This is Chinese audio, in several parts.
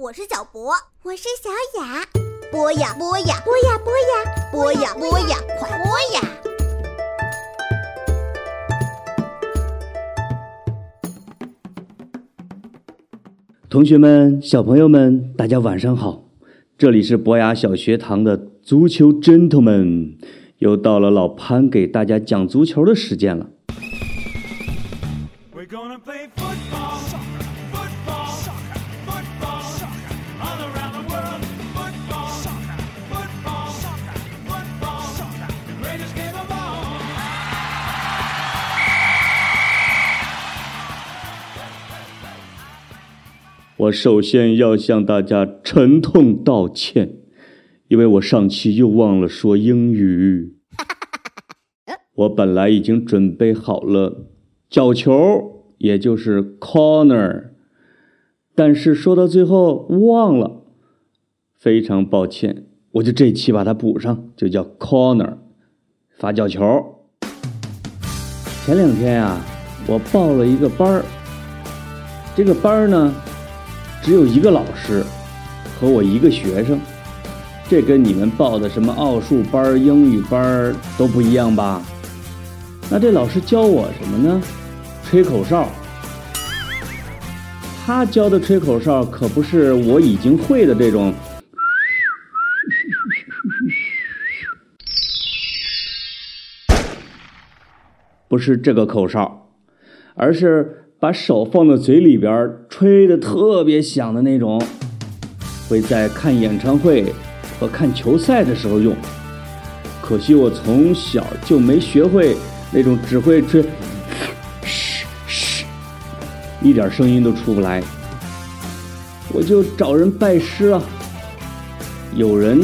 我是小博，我是小雅。播呀播呀播呀播呀播呀播呀，快播呀！同学们、小朋友们，大家晚上好！这里是博雅小学堂的足球 gentlemen，又到了老潘给大家讲足球的时间了。We're gonna play 我首先要向大家沉痛道歉，因为我上期又忘了说英语。我本来已经准备好了角球，也就是 corner，但是说到最后忘了，非常抱歉，我就这期把它补上，就叫 corner，发角球。前两天呀、我报了一个班儿，这个班儿呢。只有一个老师和我一个学生，这跟你们报的什么奥数班、英语班都不一样吧？那这老师教我什么呢？吹口哨。他教的吹口哨可不是我已经会的这种，不是这个口哨，而是。把手放到嘴里边吹的特别响的那种，会在看演唱会和看球赛的时候用。可惜我从小就没学会那种只会吹嘘嘘，一点声音都出不来。我就找人拜师啊，有人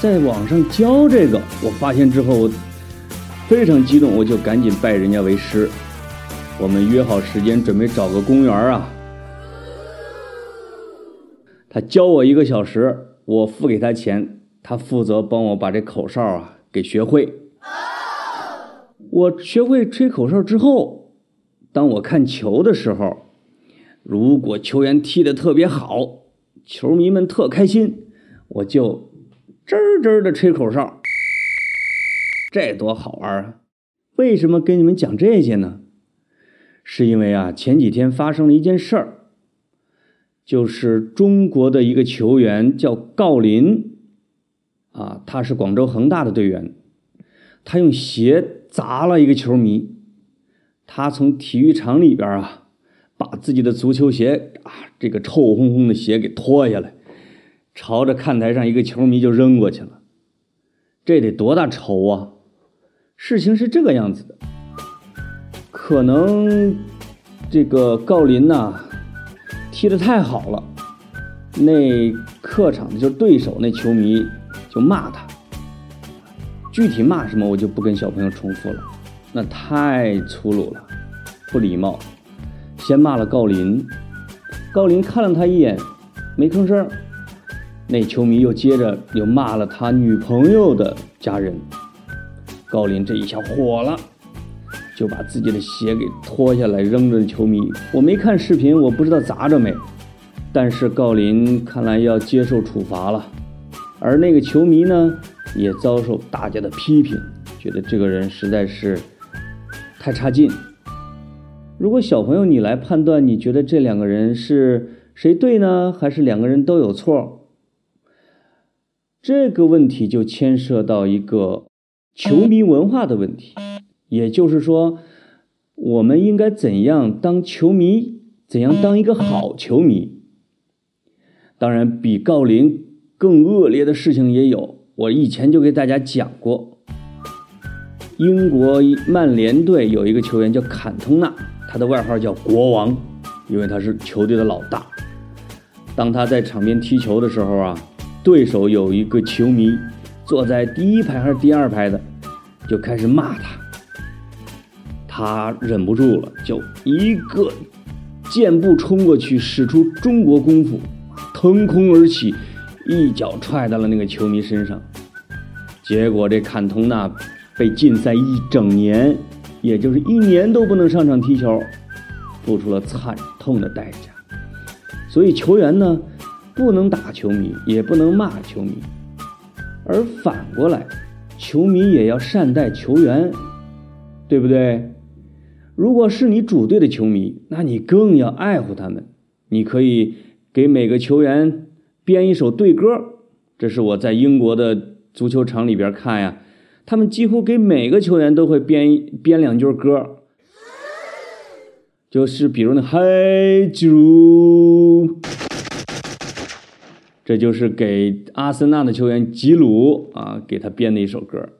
在网上教这个，我发现之后我非常激动，我就赶紧拜人家为师。我们约好时间，准备找个公园啊。他教我一个小时，我付给他钱，他负责帮我把这口哨啊给学会。我学会吹口哨之后，当我看球的时候，如果球员踢得特别好，球迷们特开心，我就吱吱的吹口哨，这多好玩啊！为什么跟你们讲这些呢？是因为啊，前几天发生了一件事儿，就是中国的一个球员叫郜林，啊，他是广州恒大的队员，他用鞋砸了一个球迷，他从体育场里边啊，把自己的足球鞋啊，这个臭烘烘的鞋给脱下来，朝着看台上一个球迷就扔过去了，这得多大仇啊！事情是这个样子的。可能这个郜林呐踢得太好了，那客场的就是对手那球迷就骂他，具体骂什么我就不跟小朋友重复了，那太粗鲁了，不礼貌。先骂了郜林，郜林看了他一眼，没吭声。那球迷又接着又骂了他女朋友的家人，郜林这一下火了。就把自己的鞋给脱下来扔着球迷。我没看视频，我不知道砸着没。但是郜林看来要接受处罚了，而那个球迷呢，也遭受大家的批评，觉得这个人实在是太差劲。如果小朋友你来判断，你觉得这两个人是谁对呢？还是两个人都有错？这个问题就牵涉到一个球迷文化的问题。也就是说，我们应该怎样当球迷？怎样当一个好球迷？当然，比郜林更恶劣的事情也有。我以前就给大家讲过，英国曼联队有一个球员叫坎通纳，他的外号叫国王，因为他是球队的老大。当他在场边踢球的时候啊，对手有一个球迷坐在第一排还是第二排的，就开始骂他。他忍不住了，就一个箭步冲过去，使出中国功夫，腾空而起，一脚踹到了那个球迷身上。结果这坎通纳被禁赛一整年，也就是一年都不能上场踢球，付出了惨痛的代价。所以球员呢，不能打球迷，也不能骂球迷，而反过来，球迷也要善待球员，对不对？如果是你主队的球迷，那你更要爱护他们。你可以给每个球员编一首队歌，这是我在英国的足球场里边看呀，他们几乎给每个球员都会编编两句歌，就是比如那嗨吉鲁，这就是给阿森纳的球员吉鲁啊给他编的一首歌。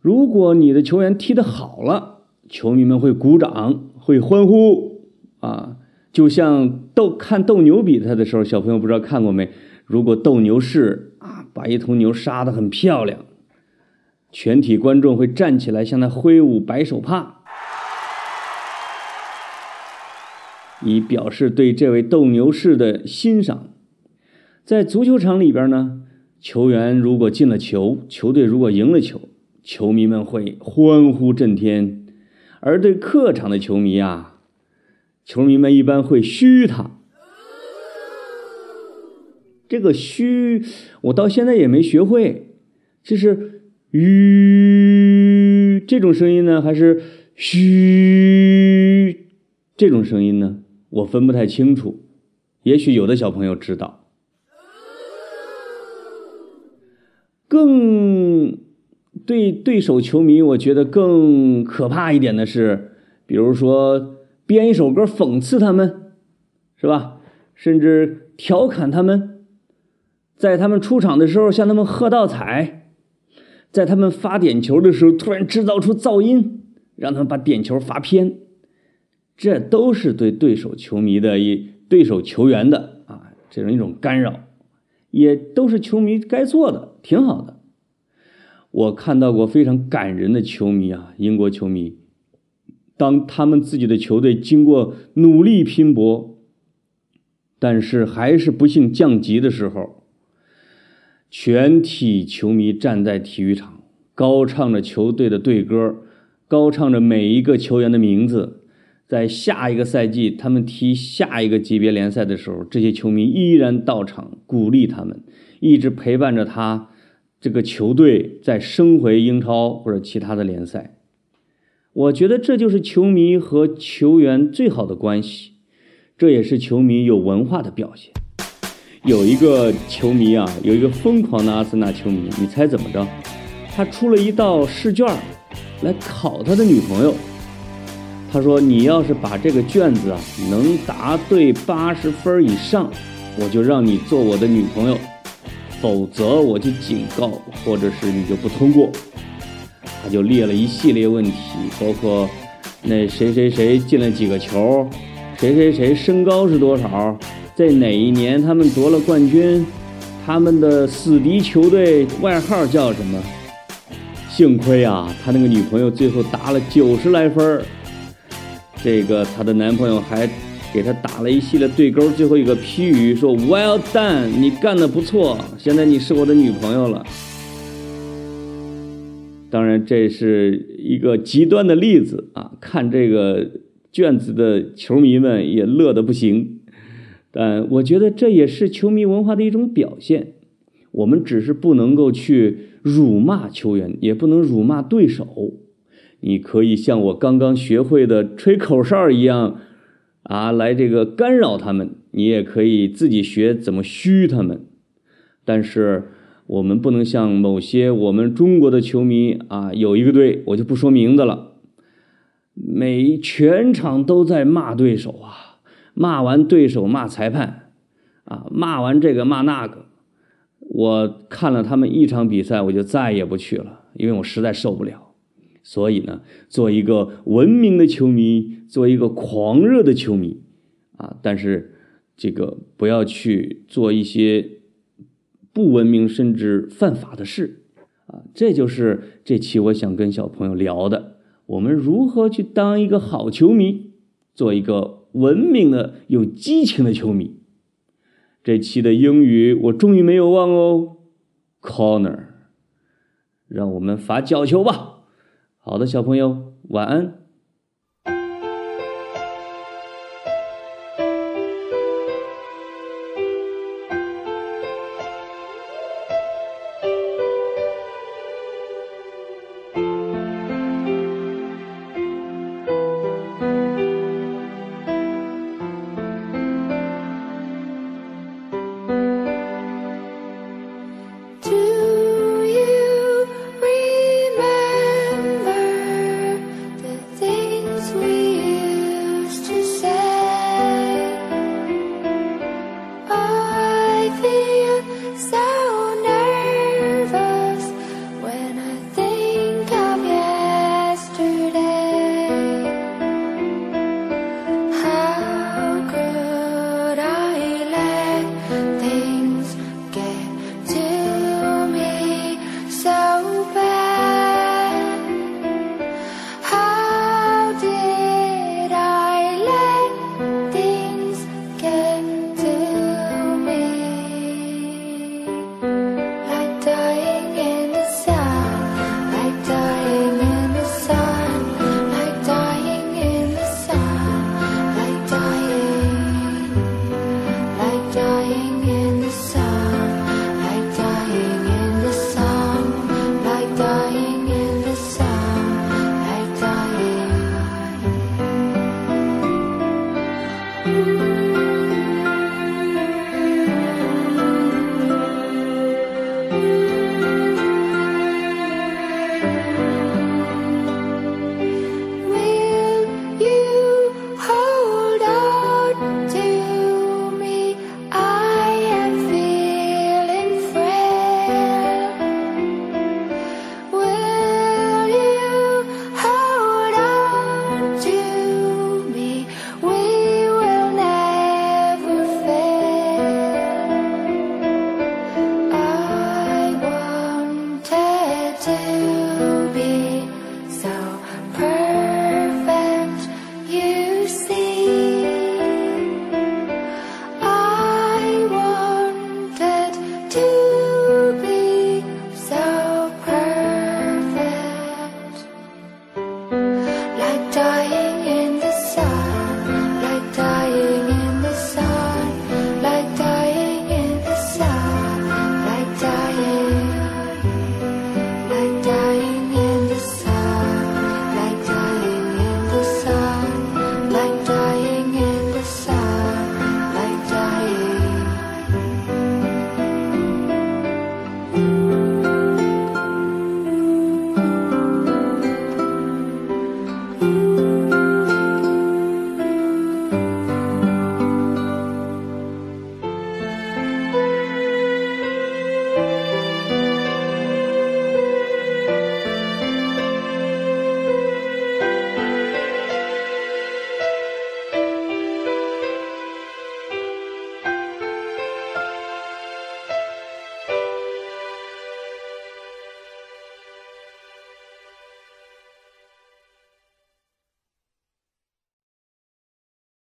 如果你的球员踢得好了，球迷们会鼓掌，会欢呼啊，就像斗看斗牛比赛的时候，小朋友不知道看过没？如果斗牛士啊把一头牛杀得很漂亮，全体观众会站起来向他挥舞白手帕，以表示对这位斗牛士的欣赏。在足球场里边呢，球员如果进了球，球队如果赢了球，球迷们会欢呼震天。而对客场的球迷啊，球迷们一般会嘘他。这个嘘，我到现在也没学会，这是吁这种声音呢，还是嘘这种声音呢？我分不太清楚。也许有的小朋友知道。更。对对手球迷，我觉得更可怕一点的是，比如说编一首歌讽刺他们，是吧？甚至调侃他们，在他们出场的时候向他们喝倒彩，在他们发点球的时候突然制造出噪音，让他们把点球罚偏，这都是对对手球迷的一对手球员的啊这种一种干扰，也都是球迷该做的，挺好的。我看到过非常感人的球迷啊，英国球迷，当他们自己的球队经过努力拼搏，但是还是不幸降级的时候，全体球迷站在体育场，高唱着球队的队歌，高唱着每一个球员的名字。在下一个赛季，他们踢下一个级别联赛的时候，这些球迷依然到场鼓励他们，一直陪伴着他。这个球队在升回英超或者其他的联赛，我觉得这就是球迷和球员最好的关系，这也是球迷有文化的表现。有一个球迷啊，有一个疯狂的阿森纳球迷，你猜怎么着？他出了一道试卷来考他的女朋友。他说：“你要是把这个卷子啊能答对八十分以上，我就让你做我的女朋友。”否则我就警告，或者是你就不通过。他就列了一系列问题，包括那谁谁谁进了几个球，谁谁谁身高是多少，在哪一年他们夺了冠军，他们的死敌球队外号叫什么？幸亏啊，他那个女朋友最后答了九十来分这个他的男朋友还。给他打了一系列对勾，最后一个批语说：“Well done，你干的不错，现在你是我的女朋友了。”当然，这是一个极端的例子啊！看这个卷子的球迷们也乐得不行，但我觉得这也是球迷文化的一种表现。我们只是不能够去辱骂球员，也不能辱骂对手。你可以像我刚刚学会的吹口哨一样。啊，来这个干扰他们，你也可以自己学怎么嘘他们，但是我们不能像某些我们中国的球迷啊，有一个队我就不说名字了，每全场都在骂对手啊，骂完对手骂裁判，啊，骂完这个骂那个，我看了他们一场比赛，我就再也不去了，因为我实在受不了。所以呢，做一个文明的球迷，做一个狂热的球迷，啊，但是这个不要去做一些不文明甚至犯法的事，啊，这就是这期我想跟小朋友聊的，我们如何去当一个好球迷，做一个文明的、有激情的球迷。这期的英语我终于没有忘哦，corner，让我们罚角球吧。好的，小朋友，晚安。